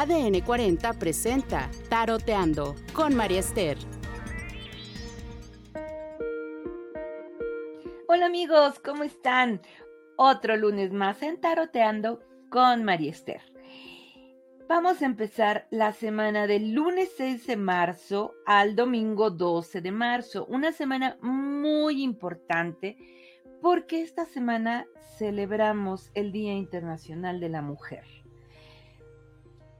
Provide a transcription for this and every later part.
ADN 40 presenta Taroteando con María Esther. Hola amigos, ¿cómo están? Otro lunes más en Taroteando con María Esther. Vamos a empezar la semana del lunes 6 de marzo al domingo 12 de marzo. Una semana muy importante porque esta semana celebramos el Día Internacional de la Mujer.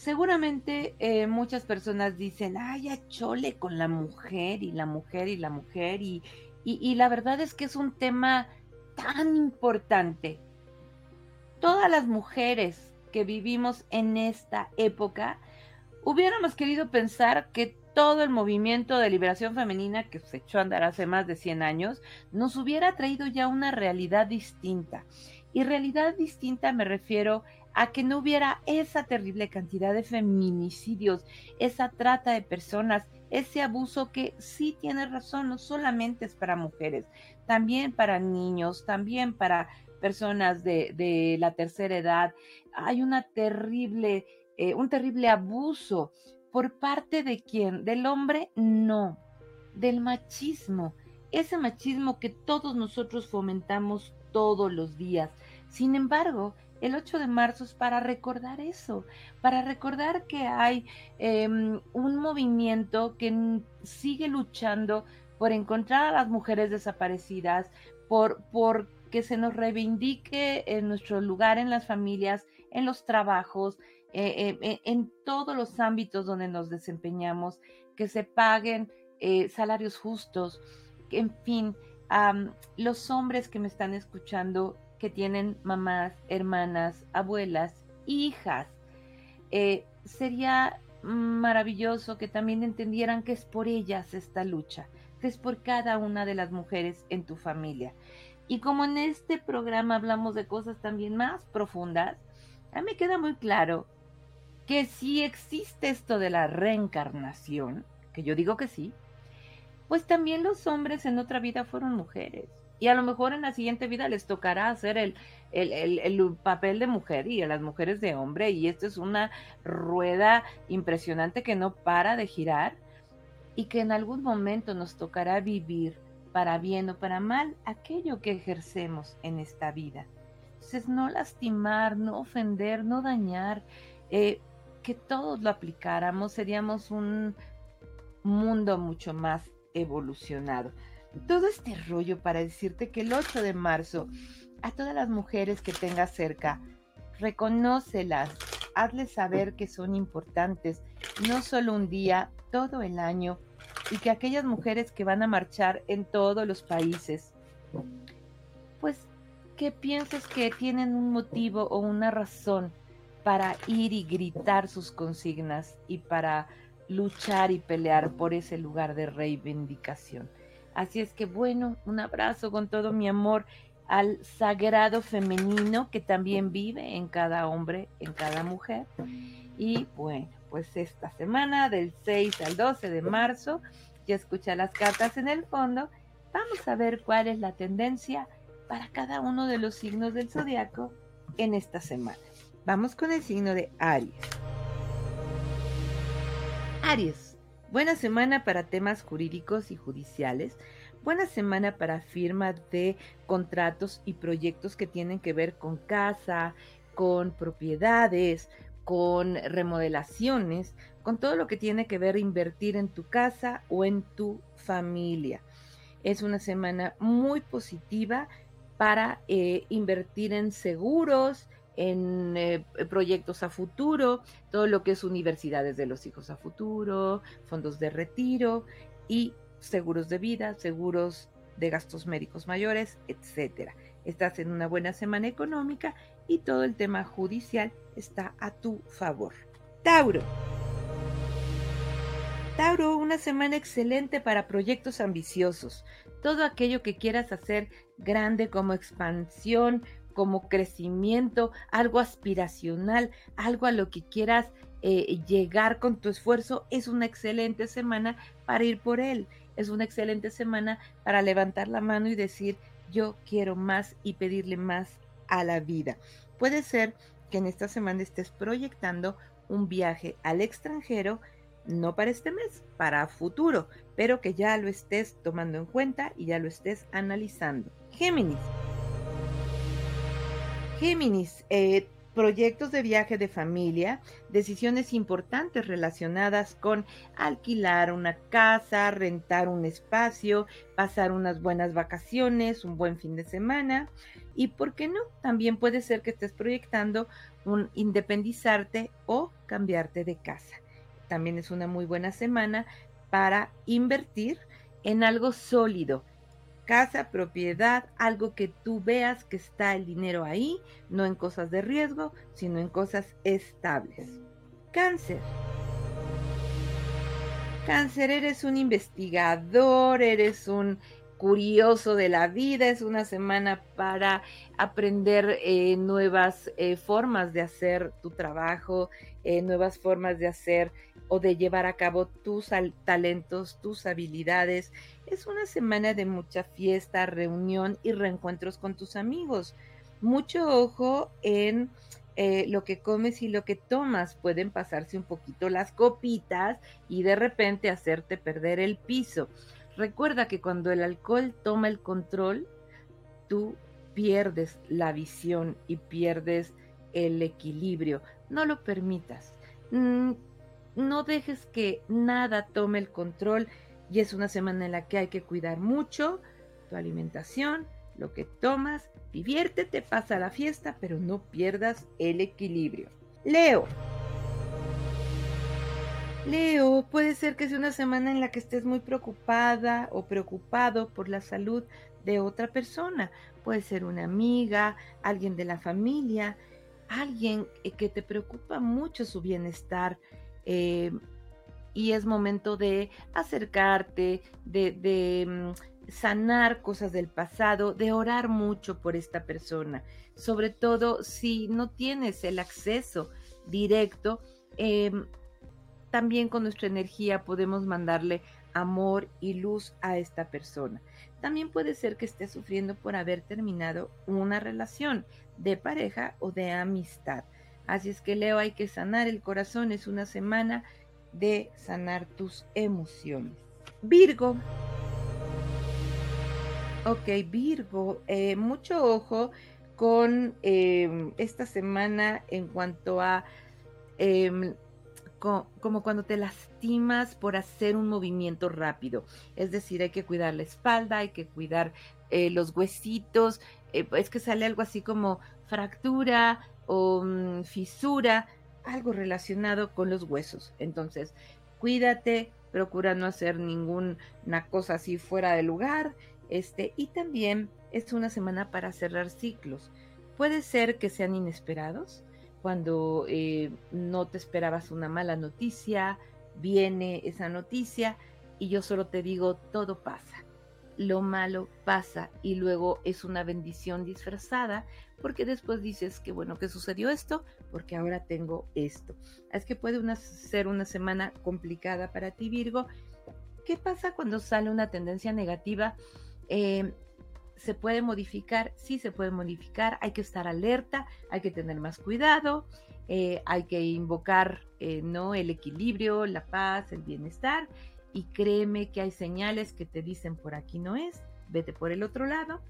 Seguramente eh, muchas personas dicen, ay, ya chole con la mujer y la mujer y la mujer y, y la verdad es que es un tema tan importante. Todas las mujeres que vivimos en esta época, hubiéramos querido pensar que todo el movimiento de liberación femenina que se echó a andar hace más de 100 años nos hubiera traído ya una realidad distinta. Y realidad distinta me refiero a que no hubiera esa terrible cantidad de feminicidios, esa trata de personas, ese abuso que sí tiene razón, no solamente es para mujeres, también para niños, también para personas de, la tercera edad. Hay una terrible, eh, un terrible abuso por parte de quién? Del hombre, no, del machismo. Ese machismo que todos nosotros fomentamos todos los días. Sin embargo, el 8 de marzo es para recordar eso, para recordar que hay em, un movimiento que sigue luchando por encontrar a las mujeres desaparecidas, por, por que se nos reivindique en nuestro lugar en las familias, en los trabajos, eh, eh, en todos los ámbitos donde nos desempeñamos, que se paguen eh, salarios justos, en fin, los hombres que me están escuchando, que tienen mamás, hermanas, abuelas, hijas, sería maravilloso que también entendieran que es por ellas esta lucha, que es por cada una de las mujeres en tu familia. Y como en este programa hablamos de cosas también más profundas, a mí me queda muy claro que si existe esto de la reencarnación, que yo digo que sí, pues también los hombres en otra vida fueron mujeres. Y a lo mejor en la siguiente vida les tocará hacer el, el, papel de mujer y a las mujeres de hombre. Y esto es una rueda impresionante que no para de girar y que en algún momento nos tocará vivir para bien o para mal, aquello que ejercemos en esta vida. Entonces, no lastimar, no ofender, no dañar, eh, que todos lo aplicáramos, seríamos un mundo mucho más evolucionado. Todo este rollo para decirte que el 8 de marzo, a todas las mujeres que tengas cerca, reconócelas, hazles saber que son importantes, no solo un día, todo el año, y que aquellas mujeres que van a marchar en todos los países, pues que pienses que tienen un motivo o una razón para ir y gritar sus consignas y para luchar y pelear por ese lugar de reivindicación. Así es que bueno, un abrazo con todo mi amor al sagrado femenino que también vive en cada hombre, en cada mujer. Y bueno, pues esta semana del 6 al 12 de marzo ya escucha las cartas en el fondo, vamos a ver cuál es la tendencia para cada uno de los signos del zodiaco en esta semana. Vamos con el signo de Aries. Aries, buena semana para temas jurídicos y judiciales. Buena semana para firma de contratos y proyectos que tienen que ver con casa, con propiedades, con remodelaciones, con todo lo que tiene que ver invertir en tu casa o en tu familia. Es una semana muy positiva para eh, invertir en seguros, en eh, proyectos a futuro, todo lo que es universidades de los hijos a futuro, fondos de retiro y seguros de vida, seguros de gastos médicos mayores, etcétera. Estás en una buena semana económica y todo el tema judicial está a tu favor. Tauro. Tauro, una semana excelente para proyectos ambiciosos. Todo aquello que quieras hacer grande como expansión, como crecimiento, algo aspiracional, algo a lo que quieras eh, llegar con tu esfuerzo, es una excelente semana para ir por él. Es una excelente semana para levantar la mano y decir, yo quiero más y pedirle más a la vida. Puede ser que en esta semana estés proyectando un viaje al extranjero, no para este mes, para futuro, pero que ya lo estés tomando en cuenta y ya lo estés analizando. Géminis. Géminis, eh, proyectos de viaje de familia, decisiones importantes relacionadas con alquilar una casa, rentar un espacio, pasar unas buenas vacaciones, un buen fin de semana. Y por qué no, también puede ser que estés proyectando un independizarte o cambiarte de casa. También es una muy buena semana para invertir en algo sólido, casa, propiedad, algo que tú veas que está el dinero ahí, no en cosas de riesgo, sino en cosas estables. Cáncer. Cáncer, eres un investigador, eres un curioso de la vida, es una semana para aprender eh, nuevas eh, formas de hacer tu trabajo, eh, nuevas formas de hacer o de llevar a cabo tus talentos, tus habilidades. Es una semana de mucha fiesta, reunión y reencuentros con tus amigos. Mucho ojo en lo que comes y lo que tomas. Pueden pasarse un poquito las copitas y de repente hacerte perder el piso. Recuerda que cuando el alcohol toma el control, tú pierdes la visión y pierdes el equilibrio. No lo permitas. Mm, no dejes que nada tome el control y es una semana en la que hay que cuidar mucho tu alimentación, lo que tomas, diviértete, pasa la fiesta, pero no pierdas el equilibrio. Leo. Leo, puede ser que sea una semana en la que estés muy preocupada o preocupado por la salud de otra persona. Puede ser una amiga, alguien de la familia, alguien eh, que te preocupa mucho su bienestar eh, y es momento de acercarte, de, mm, sanar cosas del pasado, de orar mucho por esta persona. Sobre todo si no tienes el acceso directo, em, también con nuestra energía podemos mandarle amor y luz a esta persona. También puede ser que esté sufriendo por haber terminado una relación de pareja o de amistad. Así es que Leo, hay que sanar el corazón. Es una semana de sanar tus emociones. Virgo. Ok, Virgo, eh, mucho ojo con em, esta semana en cuanto a em, como cuando te lastimas por hacer un movimiento rápido. Es decir, hay que cuidar la espalda, hay que cuidar eh, los huesitos. Eh, es que sale algo así como fractura, o mm, fisura, algo relacionado con los huesos. Entonces, cuídate, procura no hacer ninguna cosa así fuera de lugar. Este, y también es una semana para cerrar ciclos. Puede ser que sean inesperados, cuando eh, no te esperabas una mala noticia, viene esa noticia y yo solo te digo, todo pasa. Lo malo pasa y luego es una bendición disfrazada porque después dices que bueno que sucedió esto, porque ahora tengo esto. Es que puede ser una semana complicada para ti, Virgo. ¿Qué pasa cuando sale una tendencia negativa? Eh, ¿Se puede modificar? Sí, se puede modificar. Hay que estar alerta, hay que tener más cuidado, eh, hay que invocar eh, ¿no? el equilibrio, la paz, el bienestar. Y créeme que hay señales que te dicen por aquí no es, vete por el otro lado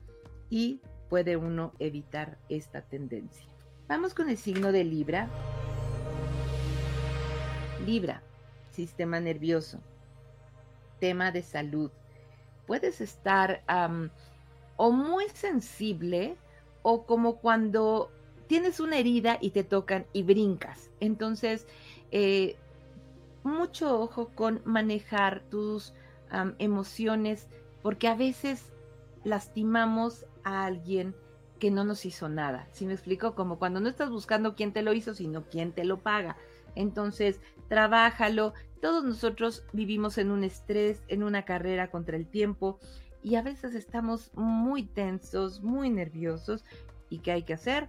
y puede uno evitar esta tendencia. Vamos con el signo de Libra. Libra, sistema nervioso, tema de salud. Puedes estar o muy sensible o como cuando tienes una herida y te tocan y brincas. Entonces, eh, mucho ojo con manejar tus emociones porque a veces lastimamos a alguien que no nos hizo nada. Si me explico? Como cuando no estás buscando quién te lo hizo, sino quién te lo paga. Entonces, trabájalo. Todos nosotros vivimos en un estrés, en una carrera contra el tiempo y a veces estamos muy tensos, muy nerviosos. ¿Y qué hay que hacer?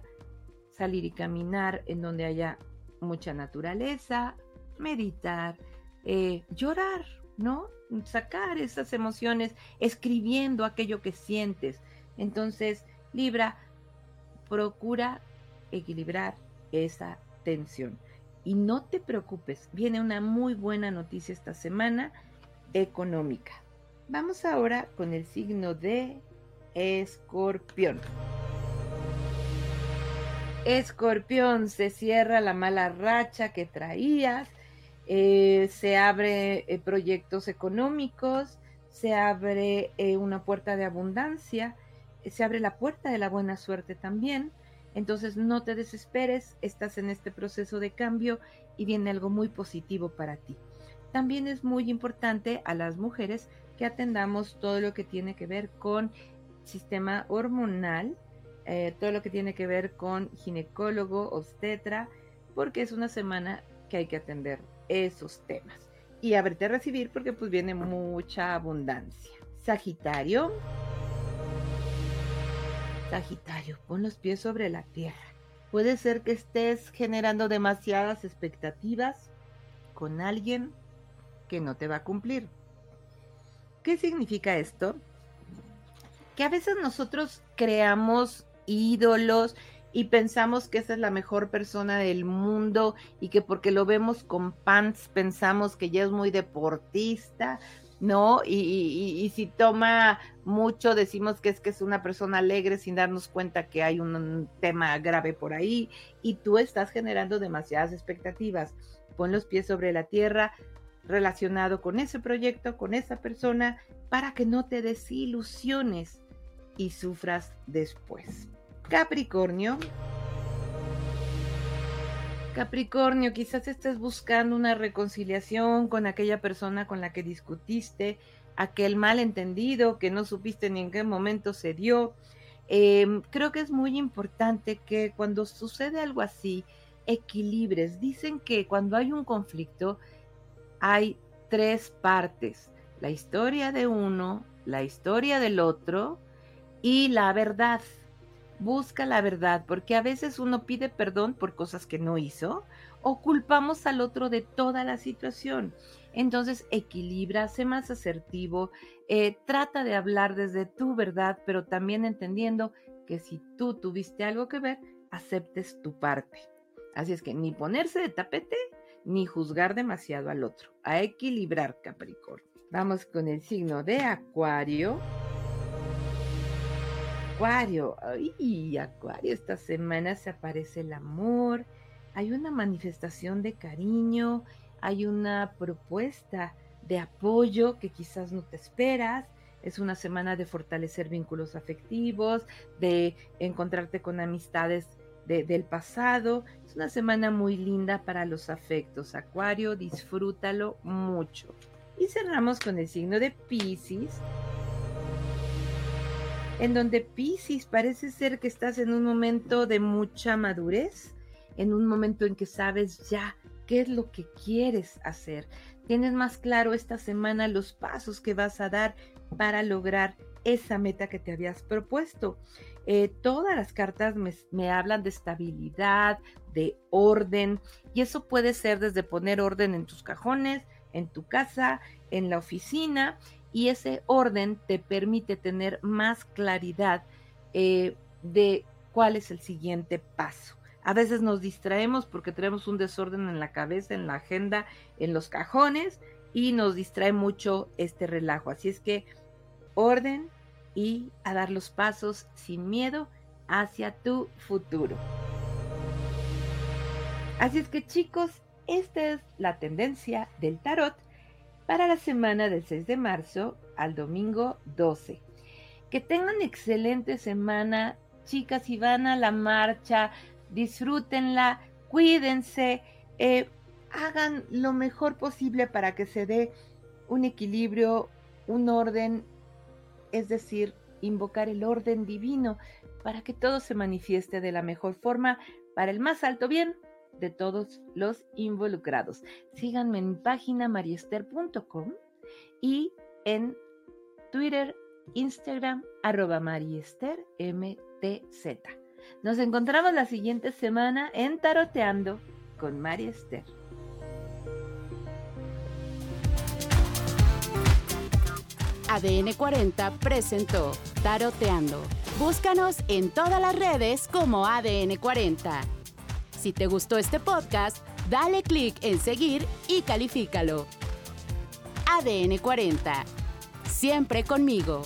Salir y caminar en donde haya mucha naturaleza, meditar, eh, llorar, ¿no? Sacar esas emociones, escribiendo aquello que sientes entonces, Libra, procura equilibrar esa tensión. Y no te preocupes, viene una muy buena noticia esta semana económica. Vamos ahora con el signo de Escorpión. Escorpión, se cierra la mala racha que traías, eh, se abre eh, proyectos económicos, se abre eh, una puerta de abundancia, se abre la puerta de la buena suerte también. Entonces no te desesperes, estás en este proceso de cambio y viene algo muy positivo para ti. También es muy importante a las mujeres atendamos todo lo que tiene que ver con sistema hormonal, eh, todo lo que tiene que ver con ginecólogo, obstetra, porque es una semana que hay que atender esos temas. Y haberte a recibir porque pues viene mucha abundancia. Sagitario. Sagitario, pon los pies sobre la tierra. Puede ser que estés generando demasiadas expectativas con alguien que no te va a cumplir. ¿Qué significa esto? Que a veces nosotros creamos ídolos y pensamos que esa es la mejor persona del mundo y que porque lo vemos con pants pensamos que ya es muy deportista, ¿no? Y, si toma mucho decimos que es que es una persona alegre sin darnos cuenta que hay un, tema grave por ahí y tú estás generando demasiadas expectativas. Pon los pies sobre la tierra relacionado con ese proyecto, con esa persona, para que no te desilusiones y sufras después. Capricornio. Capricornio, quizás estés buscando una reconciliación con aquella persona con la que discutiste, aquel malentendido que no supiste ni en qué momento se dio. Em, creo que es muy importante que cuando sucede algo así, equilibres. Dicen que cuando hay un conflicto hay tres partes. La historia de uno, la historia del otro y la verdad busca la verdad, porque a veces uno pide perdón por cosas que no hizo o culpamos al otro de toda la situación. Entonces equilibra, sé más asertivo, eh, trata de hablar desde tu verdad, pero también entendiendo que si tú tuviste algo que ver, aceptes tu parte. Así es que ni ponerse de tapete, ni juzgar demasiado al otro. A equilibrar, Capricornio. Vamos con el signo de Acuario. Acuario, ay, Acuario, esta semana se aparece el amor, hay una manifestación de cariño, hay una propuesta de apoyo que quizás no te esperas. Es una semana de fortalecer vínculos afectivos, de encontrarte con amistades del pasado. Es una semana muy linda para los afectos. Acuario, disfrútalo mucho. Y cerramos con el signo de Pisces en donde Pisces parece ser que estás en un momento de mucha madurez, en un momento en que sabes ya qué es lo que quieres hacer. Tienes más claro esta semana los pasos que vas a dar para lograr esa meta que te habías propuesto. Eh, todas las cartas me, hablan de estabilidad, de orden, y eso puede ser desde poner orden en tus cajones, en tu casa, en la oficina, y ese orden te permite tener más claridad eh, de cuál es el siguiente paso. A veces nos distraemos porque tenemos un desorden en la cabeza, en la agenda, en los cajones y nos distrae mucho este relajo. Así es que orden y a dar los pasos sin miedo hacia tu futuro. Así es que chicos, esta es la tendencia del tarot para la semana del 6 de marzo al domingo 12. Que tengan excelente semana, chicas, y van a la marcha, disfrútenla, cuídense, eh, hagan lo mejor posible para que se dé un equilibrio, un orden, es decir, invocar el orden divino para que todo se manifieste de la mejor forma para el más alto bien de todos los involucrados. Síganme en mi página mariester.com y en Twitter, Instagram, arroba mariestermtz. Nos encontramos la siguiente semana en Taroteando con Mariester. ADN 40 presentó Taroteando. Búscanos en todas las redes como ADN 40. Si te gustó este podcast, Dale clic en seguir y califícalo. ADN 40. Siempre conmigo.